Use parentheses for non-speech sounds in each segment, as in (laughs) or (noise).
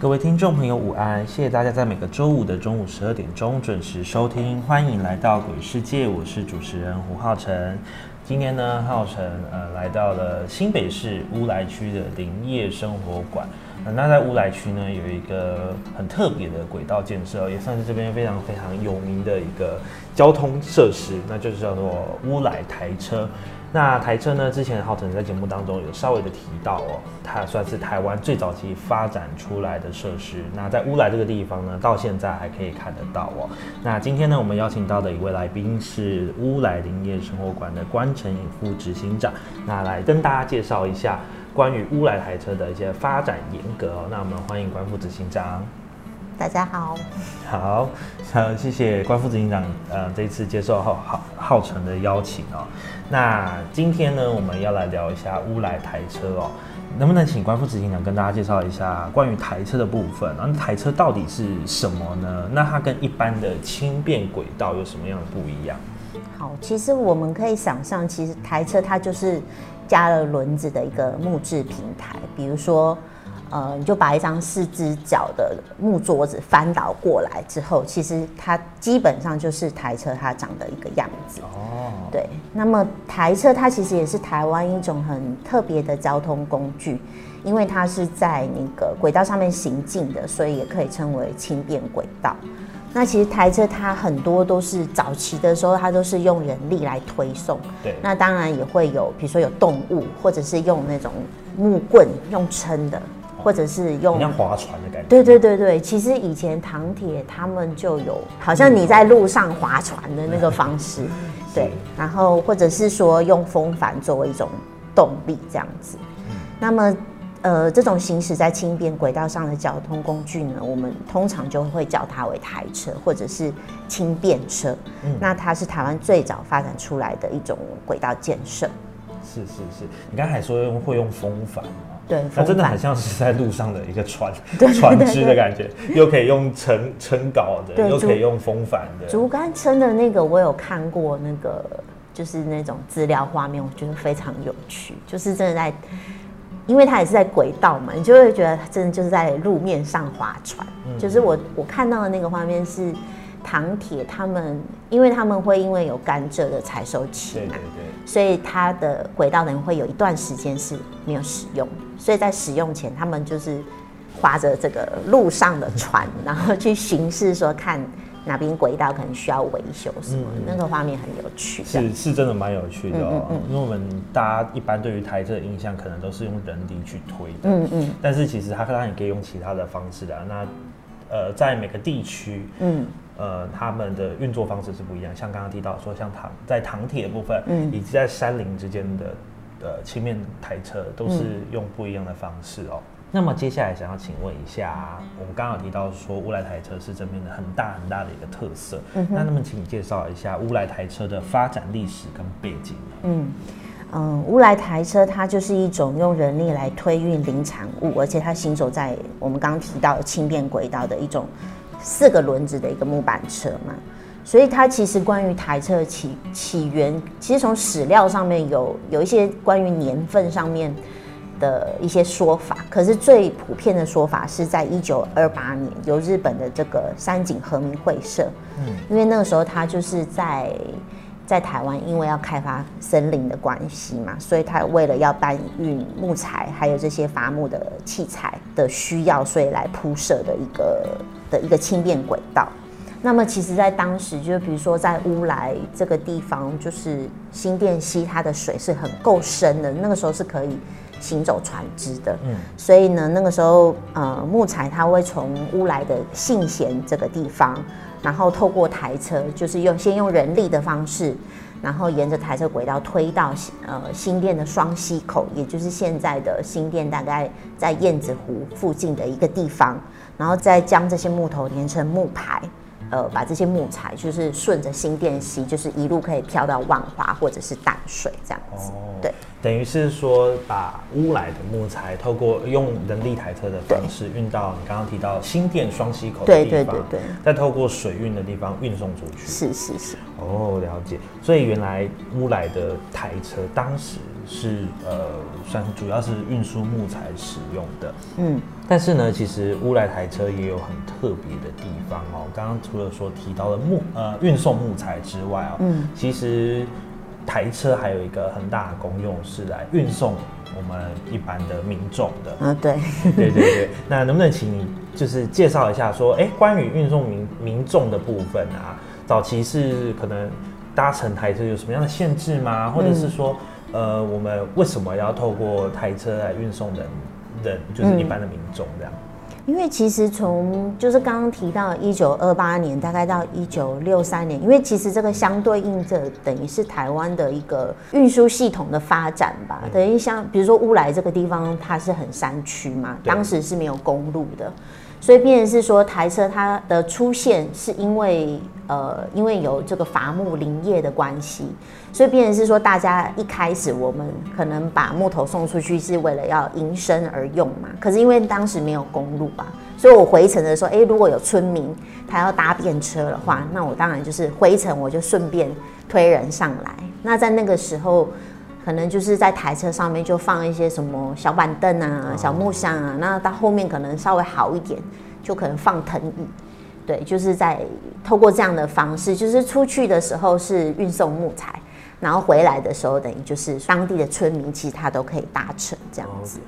各位听众朋友，午安！谢谢大家在每个周五的中午十二点钟准时收听，欢迎来到鬼世界，我是主持人胡浩辰。今天呢，浩辰呃来到了新北市乌来区的林业生活馆。那在乌来区呢，有一个很特别的轨道建设，也算是这边非常非常有名的一个交通设施，那就是叫做乌来台车。那台车呢？之前浩辰在节目当中有稍微的提到哦，它算是台湾最早期发展出来的设施。那在乌来这个地方呢，到现在还可以看得到哦。那今天呢，我们邀请到的一位来宾是乌来林业生活馆的关成颖副执行长，那来跟大家介绍一下关于乌来台车的一些发展严格哦。那我们欢迎关副执行长。大家好，好，呃，谢谢关副执行长，呃，这一次接受浩浩浩辰的邀请哦。那今天呢，我们要来聊一下乌来台车哦，能不能请关副执行长跟大家介绍一下关于台车的部分？那台车到底是什么呢？那它跟一般的轻便轨道有什么样的不一样？好，其实我们可以想象，其实台车它就是加了轮子的一个木质平台，比如说。呃，你就把一张四只脚的木桌子翻倒过来之后，其实它基本上就是台车它长的一个样子。哦，对。那么台车它其实也是台湾一种很特别的交通工具，因为它是在那个轨道上面行进的，所以也可以称为轻便轨道。那其实台车它很多都是早期的时候，它都是用人力来推送。对。那当然也会有，比如说有动物，或者是用那种木棍用撑的。或者是用像划船的感觉。对对对对，其实以前唐铁他们就有，好像你在路上划船的那个方式，(laughs) 对。然后或者是说用风帆作为一种动力这样子。那么呃，这种行驶在轻便轨道上的交通工具呢，我们通常就会叫它为台车或者是轻便车。嗯。那它是台湾最早发展出来的一种轨道建设。是是是，你刚才说用会用风帆。对，它真的很像是在路上的一个船 (laughs) 船只的感觉，又可以用撑撑稿的，又可以用风帆的。竹竿撑的那个，我有看过那个，就是那种资料画面，我觉得非常有趣。就是真的在，因为它也是在轨道嘛，你就会觉得真的就是在路面上划船。就是我我看到的那个画面是。唐铁他们，因为他们会因为有甘蔗的采收期嘛，所以它的轨道能会有一段时间是没有使用，所以在使用前，他们就是划着这个路上的船，然后去巡视，说看哪边轨道可能需要维修什么，那个画面很有趣。是是真的蛮有趣的哦，因为我们大家一般对于台车的印象，可能都是用人力去推的，嗯嗯，但是其实它当然也可以用其他的方式的。那呃，在每个地区，嗯。呃，他们的运作方式是不一样，像刚刚提到说，像唐在唐铁的部分，嗯，以及在山林之间的呃轻面台车，都是用不一样的方式哦。那么接下来想要请问一下，我们刚刚提到说乌来台车是这边的很大很大的一个特色，嗯那那么请你介绍一下乌来台车的发展历史跟背景。嗯嗯，乌来台车它就是一种用人力来推运林产物，而且它行走在我们刚刚提到的轻便轨道的一种。四个轮子的一个木板车嘛，所以它其实关于台车起起源，其实从史料上面有有一些关于年份上面的一些说法，可是最普遍的说法是在一九二八年由日本的这个山井和明会社，嗯，因为那个时候他就是在在台湾，因为要开发森林的关系嘛，所以他为了要搬运木材还有这些伐木的器材的需要，所以来铺设的一个。的一个轻便轨道，那么其实，在当时，就是比如说在乌来这个地方，就是新店溪，它的水是很够深的，那个时候是可以行走船只的。嗯，所以呢，那个时候呃，木材它会从乌来的信贤这个地方，然后透过台车，就是用先用人力的方式。然后沿着台车轨道推到呃新店的双溪口，也就是现在的新店，大概在燕子湖附近的一个地方，然后再将这些木头连成木排。呃，把这些木材就是顺着新店溪，就是一路可以飘到万华或者是淡水这样子。对，等于是说把乌来的木材透过用人力台车的方式运到你刚刚提到新店双溪口的地方，对对对对，再透过水运的地方运送出去。是是是。哦，了解。所以原来乌来的台车当时是呃，算是主要是运输木材使用的。嗯。但是呢，其实乌来台车也有很特别的地方哦。刚刚除了说提到了木呃运送木材之外哦，嗯，其实台车还有一个很大的功用是来运送我们一般的民众的。啊，对，(laughs) 对对对。那能不能请你就是介绍一下说，哎，关于运送民民众的部分啊，早期是可能搭乘台车有什么样的限制吗？或者是说，呃，我们为什么要透过台车来运送人？人就是一般的民众这样，因为其实从就是刚刚提到一九二八年，大概到一九六三年，因为其实这个相对应着等于是台湾的一个运输系统的发展吧。等于像比如说乌来这个地方，它是很山区嘛，当时是没有公路的。所以，变成是说台车它的出现，是因为呃，因为有这个伐木林业的关系，所以变成是说，大家一开始我们可能把木头送出去是为了要营生而用嘛。可是因为当时没有公路吧，所以我回程的时候，哎，如果有村民他要搭便车的话，那我当然就是回程我就顺便推人上来。那在那个时候。可能就是在台车上面就放一些什么小板凳啊、小木箱啊，那到后面可能稍微好一点，就可能放藤椅。对，就是在透过这样的方式，就是出去的时候是运送木材，然后回来的时候等于就是当地的村民其实他都可以搭乘这样子。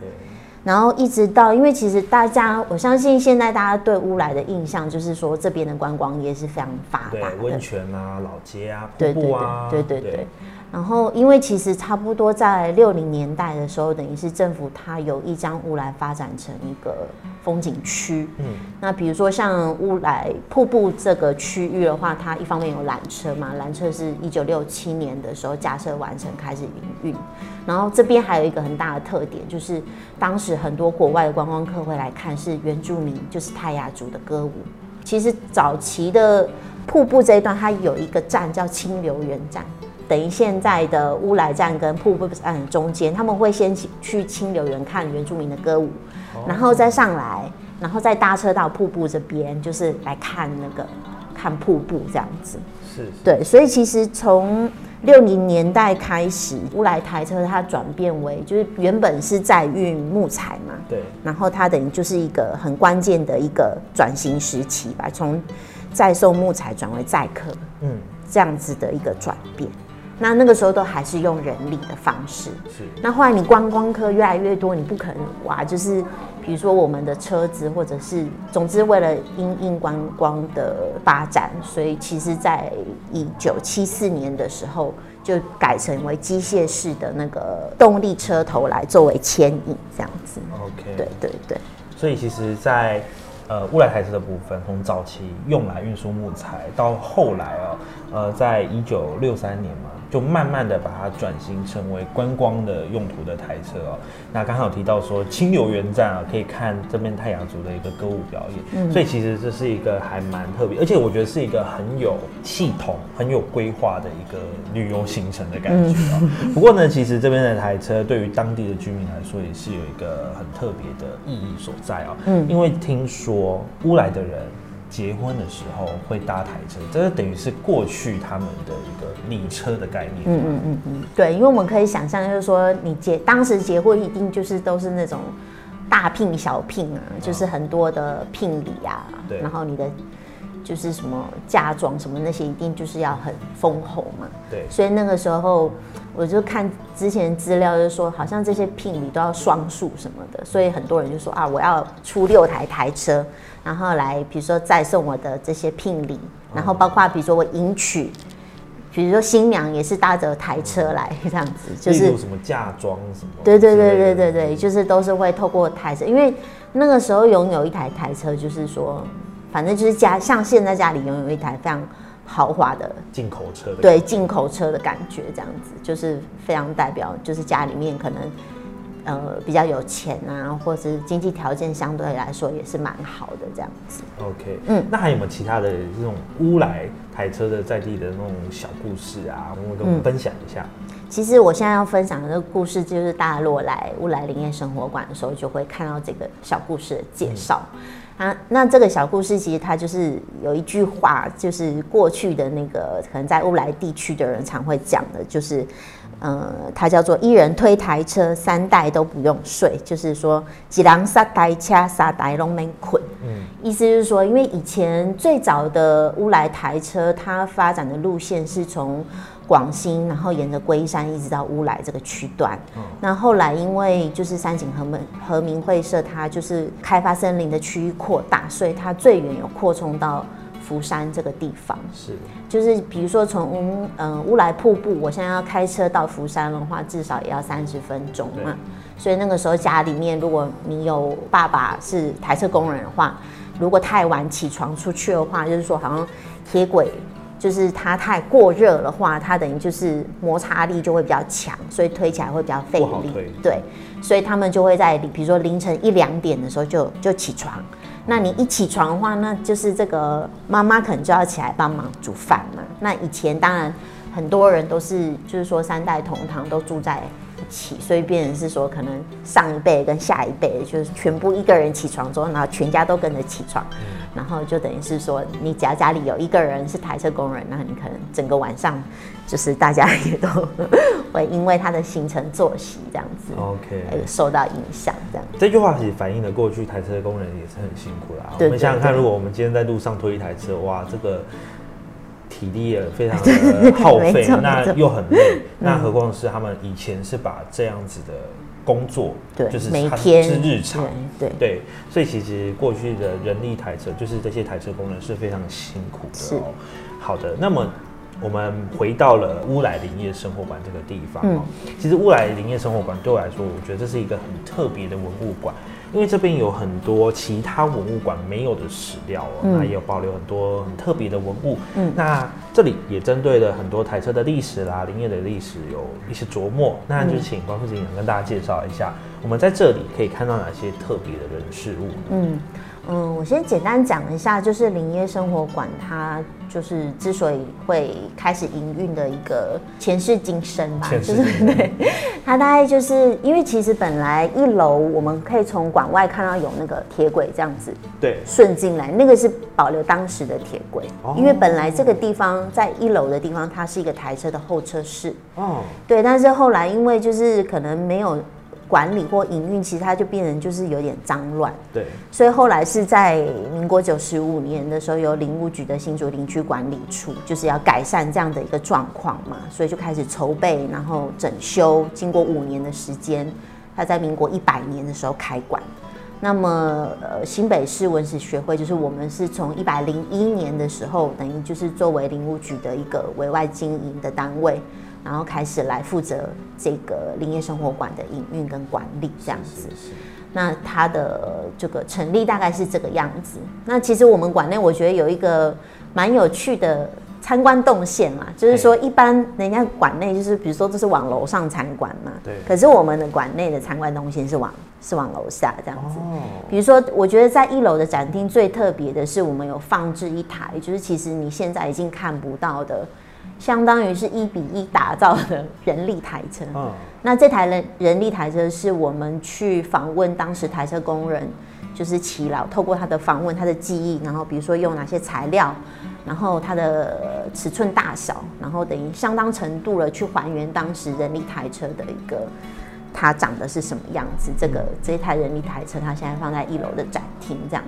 然后一直到，因为其实大家我相信现在大家对乌来的印象就是说这边的观光业是非常发达，温泉啊、老街啊、瀑布啊，对对对。然后，因为其实差不多在六零年代的时候，等于是政府它有意将乌来发展成一个风景区。嗯，那比如说像乌来瀑布这个区域的话，它一方面有缆车嘛，缆车是一九六七年的时候架设完成开始营运。然后这边还有一个很大的特点，就是当时很多国外的观光客会来看，是原住民，就是泰雅族的歌舞。其实早期的瀑布这一段，它有一个站叫清流园站。等于现在的乌来站跟瀑布站中间，他们会先去清流园看原住民的歌舞，然后再上来，然后再搭车到瀑布这边，就是来看那个看瀑布这样子。是，对，所以其实从六零年代开始，乌来台车它转变为就是原本是在运木材嘛，对，然后它等于就是一个很关键的一个转型时期吧，从载送木材转为载客，嗯，这样子的一个转变。那那个时候都还是用人力的方式，是。那后来你观光客越来越多，你不可能哇，就是比如说我们的车子，或者是总之为了因应观光的发展，所以其实在一九七四年的时候就改成为机械式的那个动力车头来作为牵引这样子。OK，对对对。所以其实，在呃乌来台车的部分，从早期用来运输木材，到后来哦，呃，在一九六三年嘛。就慢慢的把它转型成为观光的用途的台车哦。那刚好提到说清流园站啊，可以看这边太阳族的一个歌舞表演。嗯，所以其实这是一个还蛮特别，而且我觉得是一个很有系统、很有规划的一个旅游行程的感觉哦。(laughs) 不过呢，其实这边的台车对于当地的居民来说也是有一个很特别的意义所在哦。嗯，因为听说乌来的人。结婚的时候会搭台车，这是等于是过去他们的一个礼车的概念。嗯嗯嗯嗯，对，因为我们可以想象，就是说你结当时结婚一定就是都是那种大聘小聘啊，就是很多的聘礼啊，然后你的就是什么嫁妆什么那些一定就是要很丰厚嘛。对，所以那个时候我就看之前资料，就是说好像这些聘礼都要双数什么的，所以很多人就说啊，我要出六台台车，然后来比如说再送我的这些聘礼，然后包括比如说我迎娶，比如说新娘也是搭着台车来这样子，就是什么嫁妆什么对，对对对对对，就是都是会透过台车，因为那个时候拥有一台台车，就是说，反正就是家像现在家里拥有一台非常豪华的，进口车的，对进口车的感觉，这样子就是非常代表，就是家里面可能呃比较有钱啊，或是经济条件相对来说也是蛮好的这样子。OK，嗯嗯，那还有没有其他的这种乌来台车的在地的那种小故事啊？我们跟我们分享一下。其实我现在要分享的这个故事，就是大家如果来乌来林业生活馆的时候，就会看到这个小故事的介绍。啊，那这个小故事其实它就是有一句话，就是过去的那个可能在乌来地区的人常会讲的，就是，呃，它叫做一人推台车，三代都不用睡，就是说几郎三台车，三代拢没困。嗯，意思就是说，因为以前最早的乌来台车，它发展的路线是从广兴，然后沿着龟山一直到乌来这个区段。那后来因为就是三井和门和民会社，它就是开发森林的区域扩大，所以它最远有扩充到福山这个地方。是就是比如说从嗯、呃乌来瀑布，我现在要开车到福山的话，至少也要三十分钟嘛。所以那个时候家里面，如果你有爸爸是台车工人的话，如果太晚起床出去的话，就是说好像铁轨就是它太过热的话，它等于就是摩擦力就会比较强，所以推起来会比较费力。对，所以他们就会在比如说凌晨一两点的时候就就起床。那你一起床的话，那就是这个妈妈可能就要起来帮忙煮饭嘛。那以前当然很多人都是就是说三代同堂都住在起，所以变成是说可能上一辈跟下一辈就是全部一个人起床之后，然后全家都跟着起床，然后就等于是说你只要家里有一个人是台车工人，那你可能整个晚上就是大家也都 (laughs) 会因为他的行程作息这样子。OK。呃受到影响，这样这句话其实反映了过去台车工人也是很辛苦啦。对我们想想看，如果我们今天在路上推一台车，哇，这个体力也非常的耗费，(laughs) 那又很累。那何况是他们以前是把这样子的工作，对，就是它每天是日常。对对对，所以其实过去的人力台车，就是这些台车工人是非常辛苦的哦。好的，那么我们回到了乌来林业生活馆这个地方哦。其实乌来林业生活馆对我来说，我觉得这是一个很特别的文物馆，因为这边有很多其他文物馆没有的史料哦，那也有保留很多很特别的文物。嗯，那这里也针对了很多台车的历史啦、林业的历史有一些琢磨。那就请关副警长跟大家介绍一下，我们在这里可以看到哪些特别的人事物？嗯嗯，我先简单讲一下，就是林业生活馆，它就是之所以会开始营运的一个前世今生吧，就是对，它大概就是因为其实本来一楼我们可以从馆外看到有那个铁轨这样子对，顺进来，那个是保留当时的铁轨，哦。因为本来这个地方在一楼的地方，它是一个台车的候车室，哦，对，但是后来因为就是可能没有管理或营运，其实它就变成就是有点脏乱。对，所以后来是在民国九十五年的时候，由林务局的新竹林区管理处，就是要改善这样的一个状况嘛，所以就开始筹备，然后整修。经过五年的时间，它在民国一百年的时候开馆。那么，呃，新北市文史学会就是我们是从一百零一年的时候，等于就是作为林务局的一个委外经营的单位，然后开始来负责这个林业生活馆的营运跟管理这样子。那它的这个成立大概是这个样子。那其实我们馆内我觉得有一个蛮有趣的参观动线嘛，就是说一般人家馆内就是比如说这是往楼上参观嘛，对可是我们的馆内的参观动线是往是往楼下这样子。哦，比如说，我觉得在一楼的展厅最特别的是，我们有放置一台，就是其实你现在已经看不到的，相当于是一比一打造的人力台车。嗯，那这台人人力台车是我们去访问当时台车工人，就是齐老，透过他的访问、他的记忆，然后比如说用哪些材料，然后它的呃尺寸大小，然后等于相当程度了去还原当时人力台车的一个它长得是什么样子。这个这一台人力台车，它现在放在一楼的展厅这样。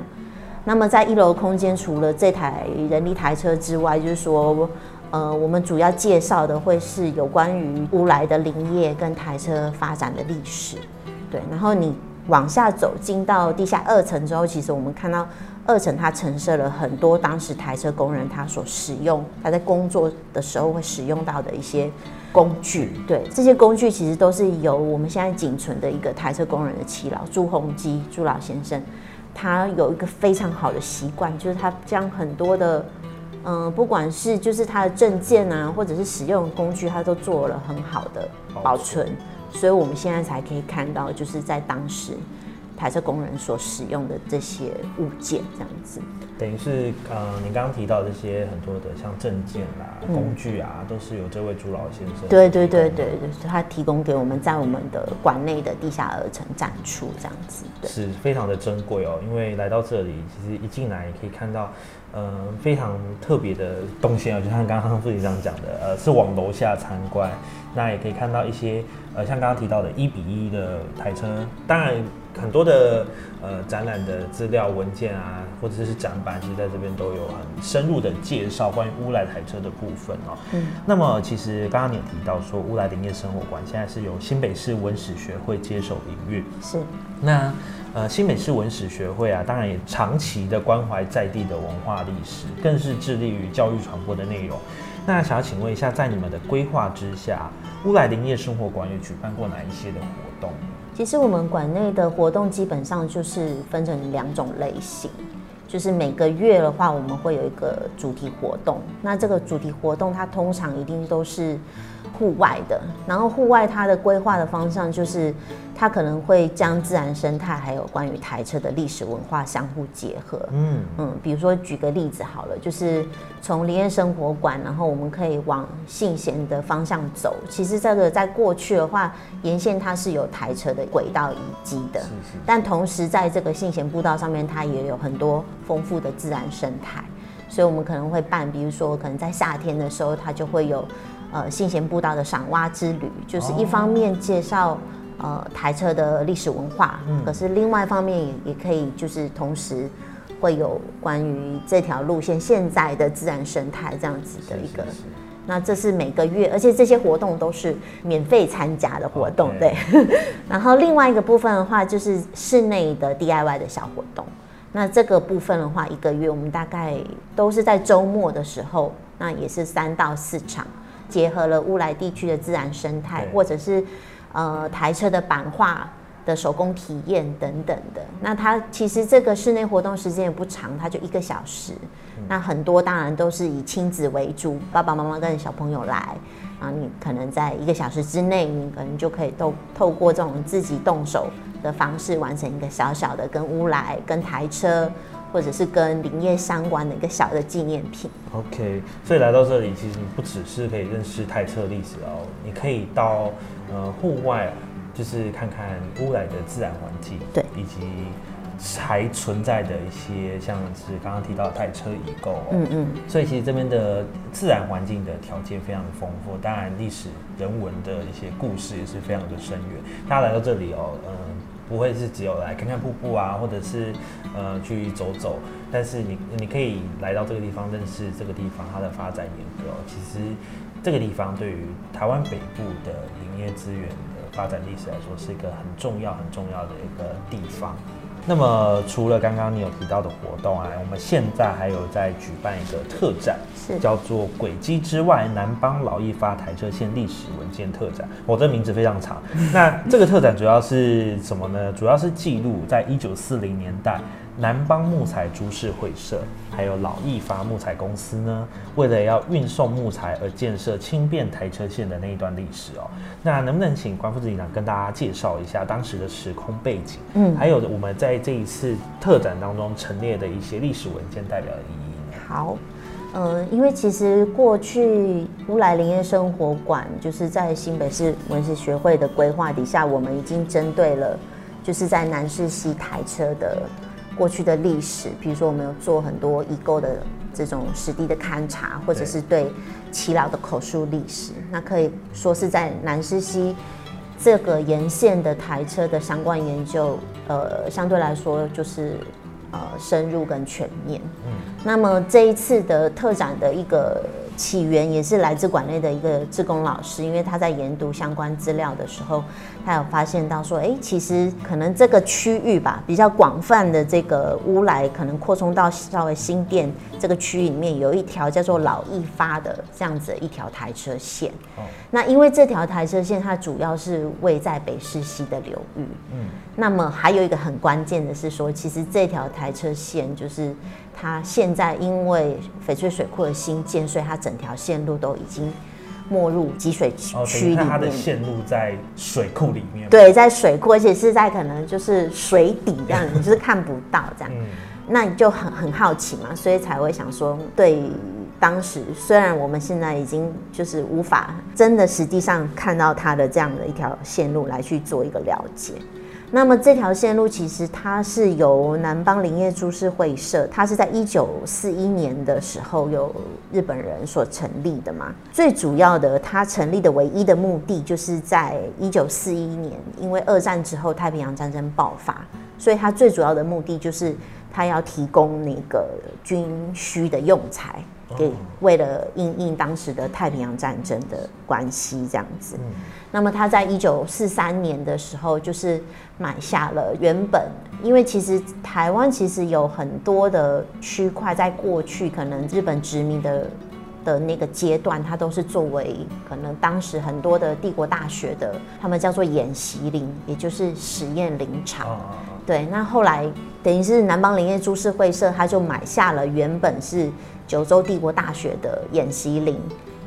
那么在一楼空间，除了这台人力台车之外，就是说，呃，我们主要介绍的会是有关于乌来的林业跟台车发展的历史。对，然后你往下走进到地下二层之后，其实我们看到二层它陈设了很多当时台车工人他所使用，他在工作的时候会使用到的一些工具。对，这些工具其实都是由我们现在仅存的一个台车工人的耆老朱洪基朱老先生，他有一个非常好的习惯，就是他将很多的。嗯，不管是就是它的证件啊，或者是使用工具，它都做了很好的保存，所以我们现在才可以看到，就是在当时台车工人所使用的这些物件，这样子。等于是，呃，您刚刚提到这些很多的像证件啦、工具啊，都是由这位朱老先生。对对对对对，他提供给我们在我们的馆内的地下二层展出，这样子。是非常的珍贵哦，因为来到这里，其实一进来可以看到。呃，非常特别的动线啊，就像刚刚副局长讲的，呃，是往楼下参观，那也可以看到一些，呃，像刚刚提到的一比一的台车，当然很多的呃展览的资料文件啊，或者是展板，其实在这边都有很深入的介绍关于乌来台车的部分哦。嗯，那么其实刚刚你也提到说乌来林业生活馆现在是由新北市文史学会接手营运，是，那。呃，新北市文史学会啊，当然也长期的关怀在地的文化历史，更是致力于教育传播的内容。那想要请问一下，在你们的规划之下，乌来林业生活馆有举办过哪一些的活动？其实我们馆内的活动基本上就是分成两种类型，就是每个月的话，我们会有一个主题活动。那这个主题活动，它通常一定都是。户外的，然后户外它的规划的方向就是，它可能会将自然生态还有关于台车的历史文化相互结合。嗯嗯，比如说举个例子好了，就是从林业生活馆，然后我们可以往信贤的方向走。其实这个在过去的话，沿线它是有台车的轨道遗迹的，是是。但同时在这个信贤步道上面，它也有很多丰富的自然生态，所以我们可能会办，比如说可能在夏天的时候，它就会有。呃，信贤步道的赏蛙之旅，就是一方面介绍呃台车的历史文化，可是另外一方面也也可以就是同时会有关于这条路线现在的自然生态这样子的一个。那这是每个月，而且这些活动都是免费参加的活动，对。(laughs) 然后另外一个部分的话，就是室内的 DIY 的小活动。那这个部分的话，一个月我们大概都是在周末的时候，那也是三到四场。结合了乌来地区的自然生态，或者是呃台车的版画的手工体验等等的。那它其实这个室内活动时间也不长，它就一个小时。那很多当然都是以亲子为主，爸爸妈妈跟小朋友来，然后你可能在一个小时之内，你可能就可以透透过这种自己动手的方式，完成一个小小的跟乌来跟台车。或者是跟林业相关的一个小的纪念品。OK，所以来到这里，其实你不只是可以认识泰车历史哦，你可以到呃户外，就是看看乌来的自然环境，对，以及还存在的一些像是刚刚提到的泰车遗构。嗯嗯。所以其实这边的自然环境的条件非常的丰富，当然历史人文的一些故事也是非常的深远。大家来到这里哦，嗯。不会是只有来看看瀑布啊，或者是呃去走走，但是你你可以来到这个地方，认识这个地方它的发展严格。其实这个地方对于台湾北部的林业资源的发展历史来说，是一个很重要很重要的一个地方。那么除了刚刚你有提到的活动啊，我们现在还有在举办一个特展，是叫做“轨迹之外南邦老一发台车线历史文件特展”。我这名字非常长。那这个特展主要是什么呢？主要是记录在一九四零年代。南邦木材株式会社还有老义发木材公司呢，为了要运送木材而建设轻便台车线的那一段历史哦。那能不能请关副执长跟大家介绍一下当时的时空背景？嗯，还有我们在这一次特展当中陈列的一些历史文件代表的意义。好，嗯，因为其实过去乌来林业生活馆就是在新北市文史学会的规划底下，我们已经针对了就是在南市西台车的。过去的历史，比如说我们有做很多遗构的这种实地的勘察，或者是对耆老的口述历史，那可以说是在南施溪这个沿线的台车的相关研究，呃，相对来说就是呃深入跟全面。嗯，那么这一次的特展的一个起源也是来自馆内的一个志工老师，因为他在研读相关资料的时候，他有发现到说，哎，其实可能这个区域吧，比较广泛的这个乌来，可能扩充到稍微新店这个区域里面，有一条叫做老易发的这样子一条台车线。哦，那因为这条台车线它主要是位在北市西的流域。嗯，那么还有一个很关键的是说，其实这条台车线就是。它现在因为翡翠水库的新建，所以它整条线路都已经没入积水区里面。它的线路在水库里面。对，在水库，而且是在可能就是水底这样，你 (laughs) 就是看不到这样。那你就很很好奇嘛，所以才会想说，对当时虽然我们现在已经就是无法真的实际上看到它的这样的一条线路来去做一个了解。那么这条线路其实它是由南邦林业株式会社，它是在一九四一年的时候由日本人所成立的嘛。最主要的，它成立的唯一的目的，就是在一九四一年，因为二战之后太平洋战争爆发，所以它最主要的目的就是它要提供那个军需的用材。给为了应应当时的太平洋战争的关系这样子，那么他在一九四三年的时候，就是买下了原本，因为其实台湾其实有很多的区块，在过去可能日本殖民的的那个阶段，它都是作为可能当时很多的帝国大学的，他们叫做演习林，也就是实验林场。对，那后来等于是南邦林业株式会社，他就买下了原本是。九州帝国大学的演习林，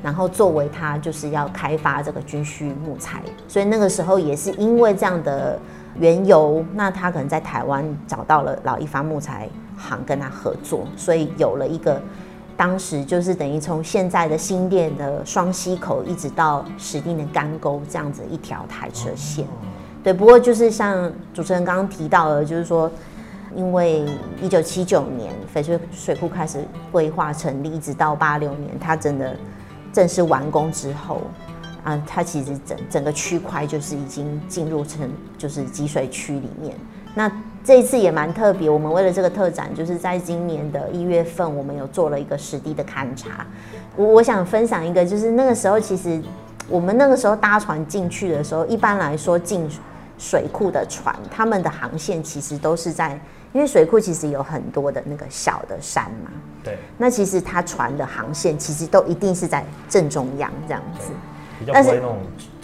然后作为他就是要开发这个军需木材，所以那个时候也是因为这样的缘由，那他可能在台湾找到了老一发木材行跟他合作，所以有了一个当时就是等于从现在的新店的双溪口一直到石碇的干沟这样子一条台车线。对，不过就是像主持人刚刚提到的，就是说。因为一九七九年翡翠水库开始规划成立，一直到八六年它真的正式完工之后，啊，它其实整整个区块就是已经进入成就是积水区里面。那这一次也蛮特别，我们为了这个特展，就是在今年的一月份，我们有做了一个实地的勘察。我我想分享一个，就是那个时候其实我们那个时候搭船进去的时候，一般来说进水库的船，他们的航线其实都是在。因为水库其实有很多的那个小的山嘛，对，那其实它船的航线其实都一定是在正中央这样子，比较不会那种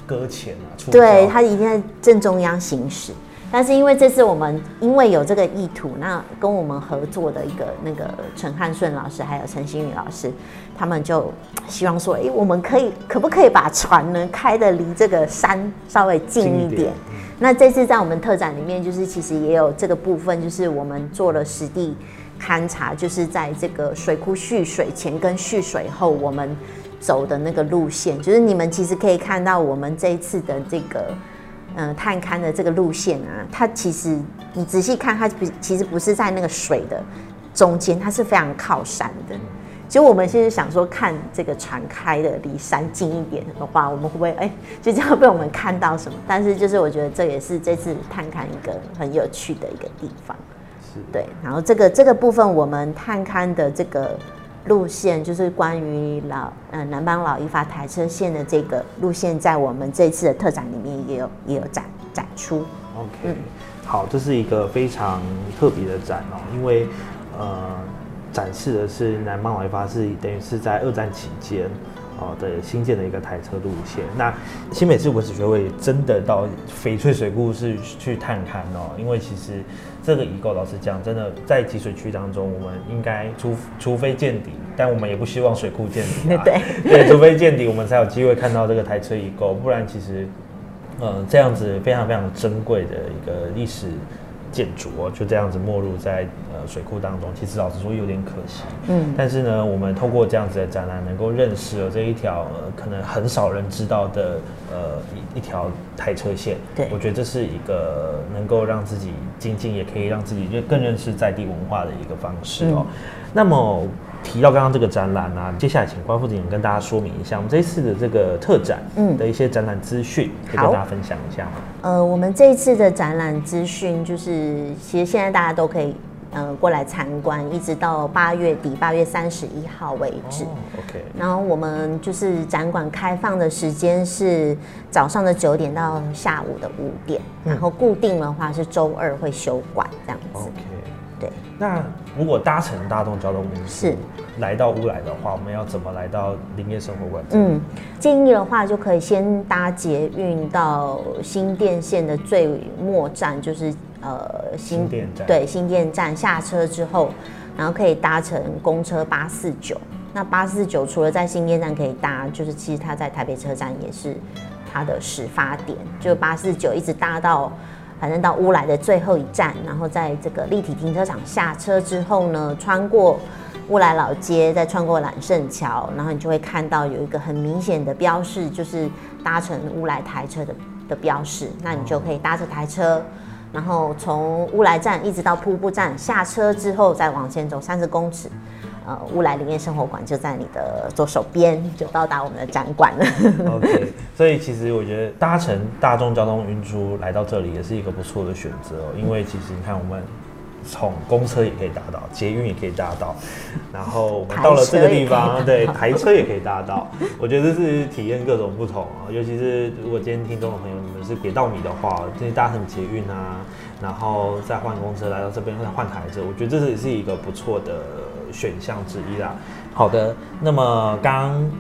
搁浅啊，对，它一定在正中央行驶。但是因为这次我们因为有这个意图，那跟我们合作的一个那个陈汉顺老师还有陈新宇老师，他们就希望说，哎，我们可以可不可以把船呢开的离这个山稍微近一点？那这次在我们特展里面，就是其实也有这个部分，就是我们做了实地勘察，就是在这个水库蓄水前跟蓄水后，我们走的那个路线，就是你们其实可以看到我们这一次的这个嗯探勘的这个路线啊，它其实你仔细看，它不其实不是在那个水的中间，它是非常靠山的。其实我们现在想说，看这个船开的离山近一点的话，我们会不会哎，就这样被我们看到什么？但是就是我觉得这也是这次探勘一个很有趣的一个地方。是，对。然后这个这个部分，我们探勘的这个路线，就是关于老呃南邦老一发台车线的这个路线，在我们这次的特展里面也有也有展展出。OK，嗯，好，这是一个非常特别的展哦，因为呃。展示的是南邦老一发是等于是在二战期间哦的新建的一个台车路线。那新北市文史学会真的到翡翠水库是去探勘哦，因为其实这个遗构老实讲，真的在集水区当中，我们应该除除非见底，但我们也不希望水库见底。(laughs) 对对，除非见底，我们才有机会看到这个台车遗构，不然其实呃这样子非常非常珍贵的一个历史。建筑哦，就这样子没入在呃水库当中，其实老实说有点可惜。嗯，但是呢，我们透过这样子的展览，能够认识了这一条呃可能很少人知道的呃一一条台车线。对，我觉得这是一个能够让自己精进，也可以让自己就更认识在地文化的一个方式哦。那么。提到刚刚这个展览啊，接下来请关副总跟大家说明一下，我们这一次的这个特展嗯的一些展览资讯，可以跟大家分享一下吗？呃，我们这一次的展览资讯就是，其实现在大家都可以呃过来参观，一直到八月底八月三十一号为止。哦，OK，然后我们就是展馆开放的时间是早上的九点到下午的五点，然后固定的话是周二会休馆这样子。OK，对，那如果搭乘大众交通工具是来到乌来的话，我们要怎么来到林业生活馆？嗯，建议的话就可以先搭捷运到新店线的最末站，就是呃新店站对新店站下车之后，然后可以搭乘公车八四九。那八四九除了在新店站可以搭，就是其实它在台北车站也是它的始发点，就八四九一直搭到。反正到乌来的最后一站，然后在这个立体停车场下车之后呢，穿过乌来老街，再穿过揽胜桥，然后你就会看到有一个很明显的标示，就是搭乘乌来台车的的标示。那你就可以搭着台车，然后从乌来站一直到瀑布站下车之后，再往前走三十公尺，呃，乌来林业生活馆就在你的左手边，就到达我们的展馆了。OK，所以其实我觉得搭乘大众交通运输来到这里也是一个不错的选择哦，因为其实你看我们。从公车也可以搭到，捷运也可以搭到，然后我们到了这个地方，对，台车也可以搭到。我觉得这是体验各种不同啊，尤其是如果今天听众的朋友你们是别到米的话，这些搭乘捷运啊，然后再换公车来到这边再换台车，我觉得这也是一个不错的选项之一啦。好的，那么刚刚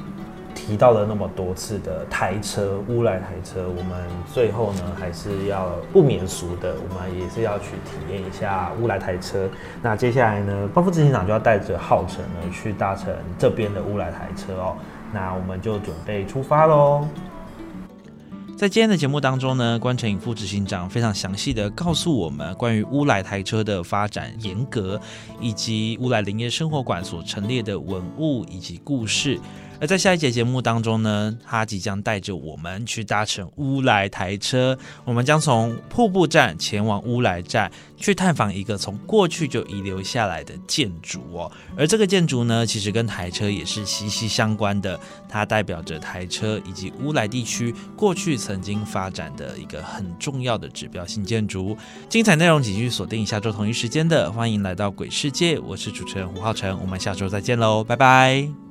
提到了那么多次的台车乌来台车，我们最后呢还是要不免俗的，我们也是要去体验一下乌来台车。那接下来呢，包副执行长就要带着浩辰呢去搭乘这边的乌来台车哦。那我们就准备出发喽。在今天的节目当中呢，关成颖副执行长非常详细的告诉我们关于乌来台车的发展严格，以及乌来林业生活馆所陈列的文物以及故事。而在下一节节目当中呢，他即将带着我们去搭乘乌来台车，我们将从瀑布站前往乌来站，去探访一个从过去就遗留下来的建筑哦。而这个建筑呢，其实跟台车也是息息相关的，它代表着台车以及乌来地区过去曾经发展的一个很重要的指标性建筑。精彩内容请继续锁定下周同一时间的，欢迎来到鬼世界，我是主持人胡浩辰，我们下周再见喽，拜拜。